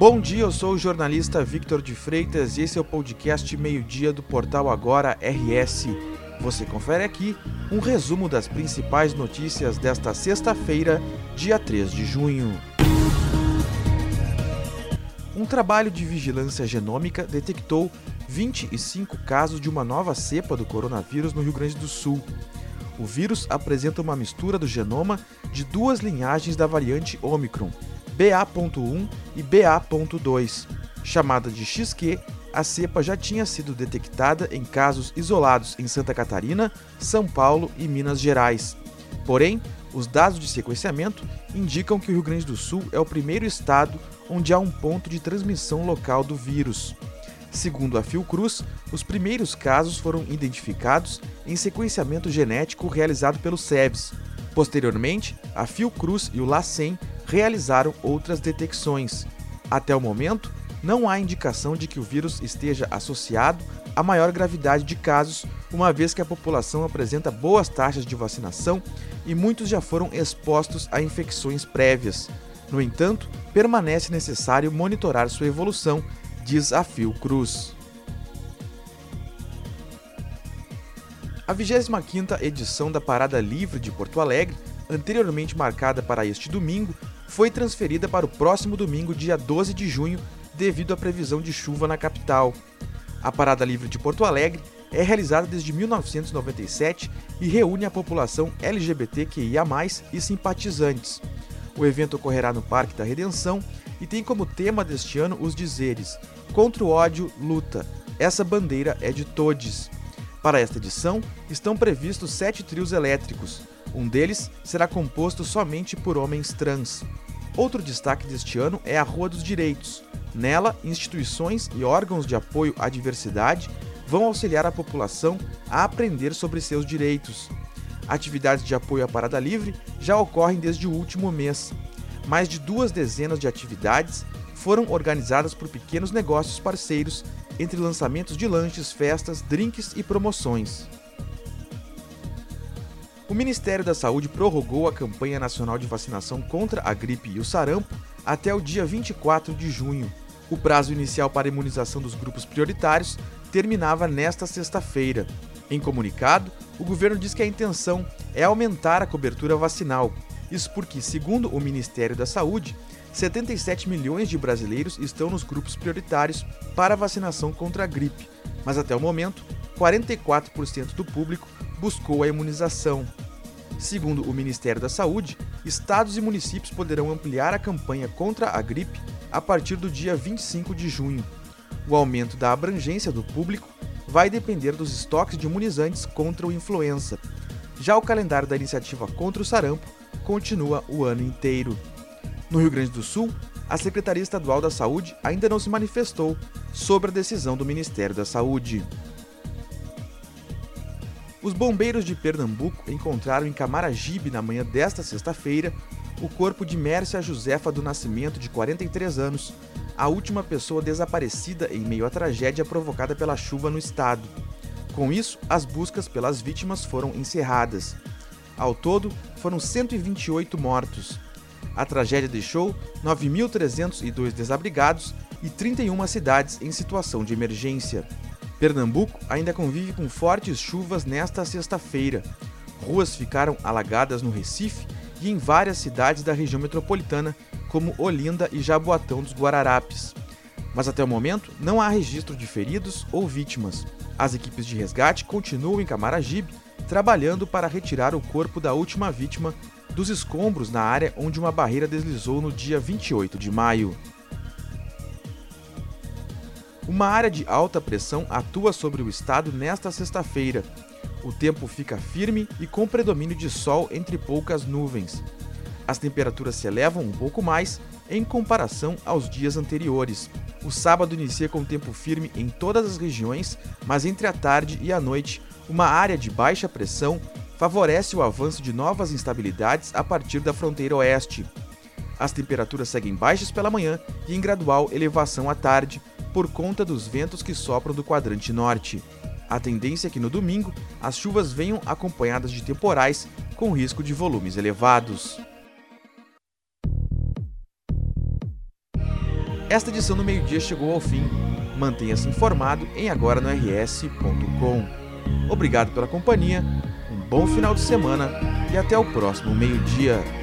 Bom dia, eu sou o jornalista Victor de Freitas e esse é o podcast Meio-Dia do portal Agora RS. Você confere aqui um resumo das principais notícias desta sexta-feira, dia 3 de junho. Um trabalho de vigilância genômica detectou 25 casos de uma nova cepa do coronavírus no Rio Grande do Sul. O vírus apresenta uma mistura do genoma de duas linhagens da variante Omicron, BA.1 e BA.2. Chamada de XQ, a cepa já tinha sido detectada em casos isolados em Santa Catarina, São Paulo e Minas Gerais. Porém, os dados de sequenciamento indicam que o Rio Grande do Sul é o primeiro estado onde há um ponto de transmissão local do vírus. Segundo a Fiocruz, os primeiros casos foram identificados em sequenciamento genético realizado pelo SEBS. Posteriormente, a Fiocruz e o LACEN realizaram outras detecções. Até o momento, não há indicação de que o vírus esteja associado a maior gravidade de casos, uma vez que a população apresenta boas taxas de vacinação e muitos já foram expostos a infecções prévias. No entanto, permanece necessário monitorar sua evolução, diz a Fiocruz. A 25ª edição da Parada Livre de Porto Alegre, anteriormente marcada para este domingo, foi transferida para o próximo domingo, dia 12 de junho, devido à previsão de chuva na capital. A Parada Livre de Porto Alegre é realizada desde 1997 e reúne a população LGBTQIA+, e simpatizantes. O evento ocorrerá no Parque da Redenção e tem como tema deste ano os dizeres: Contra o ódio, luta. Essa bandeira é de todes. Para esta edição, estão previstos sete trios elétricos. Um deles será composto somente por homens trans. Outro destaque deste ano é a Rua dos Direitos. Nela, instituições e órgãos de apoio à diversidade vão auxiliar a população a aprender sobre seus direitos. Atividades de apoio à Parada Livre já ocorrem desde o último mês. Mais de duas dezenas de atividades foram organizadas por pequenos negócios parceiros, entre lançamentos de lanches, festas, drinks e promoções. O Ministério da Saúde prorrogou a campanha nacional de vacinação contra a gripe e o sarampo até o dia 24 de junho. O prazo inicial para imunização dos grupos prioritários terminava nesta sexta-feira. Em comunicado, o governo diz que a intenção é aumentar a cobertura vacinal. Isso porque, segundo o Ministério da Saúde, 77 milhões de brasileiros estão nos grupos prioritários para vacinação contra a gripe, mas até o momento, 44% do público buscou a imunização. Segundo o Ministério da Saúde, estados e municípios poderão ampliar a campanha contra a gripe a partir do dia 25 de junho. O aumento da abrangência do público vai depender dos estoques de imunizantes contra o influenza. Já o calendário da iniciativa contra o sarampo continua o ano inteiro. No Rio Grande do Sul, a Secretaria Estadual da Saúde ainda não se manifestou sobre a decisão do Ministério da Saúde. Os bombeiros de Pernambuco encontraram em Camaragibe, na manhã desta sexta-feira, o corpo de Mércia Josefa do Nascimento, de 43 anos, a última pessoa desaparecida em meio à tragédia provocada pela chuva no estado. Com isso, as buscas pelas vítimas foram encerradas. Ao todo, foram 128 mortos. A tragédia deixou 9.302 desabrigados e 31 cidades em situação de emergência. Pernambuco ainda convive com fortes chuvas nesta sexta-feira. Ruas ficaram alagadas no Recife e em várias cidades da região metropolitana, como Olinda e Jaboatão dos Guararapes. Mas até o momento não há registro de feridos ou vítimas. As equipes de resgate continuam em Camaragibe, trabalhando para retirar o corpo da última vítima dos escombros na área onde uma barreira deslizou no dia 28 de maio. Uma área de alta pressão atua sobre o estado nesta sexta-feira. O tempo fica firme e com predomínio de sol entre poucas nuvens. As temperaturas se elevam um pouco mais em comparação aos dias anteriores. O sábado inicia com tempo firme em todas as regiões, mas entre a tarde e a noite, uma área de baixa pressão favorece o avanço de novas instabilidades a partir da fronteira oeste. As temperaturas seguem baixas pela manhã e em gradual elevação à tarde, por conta dos ventos que sopram do quadrante norte. A tendência é que no domingo as chuvas venham acompanhadas de temporais com risco de volumes elevados. Esta edição do meio-dia chegou ao fim. Mantenha-se informado em agora-no-rs.com. Obrigado pela companhia, um bom final de semana e até o próximo meio-dia.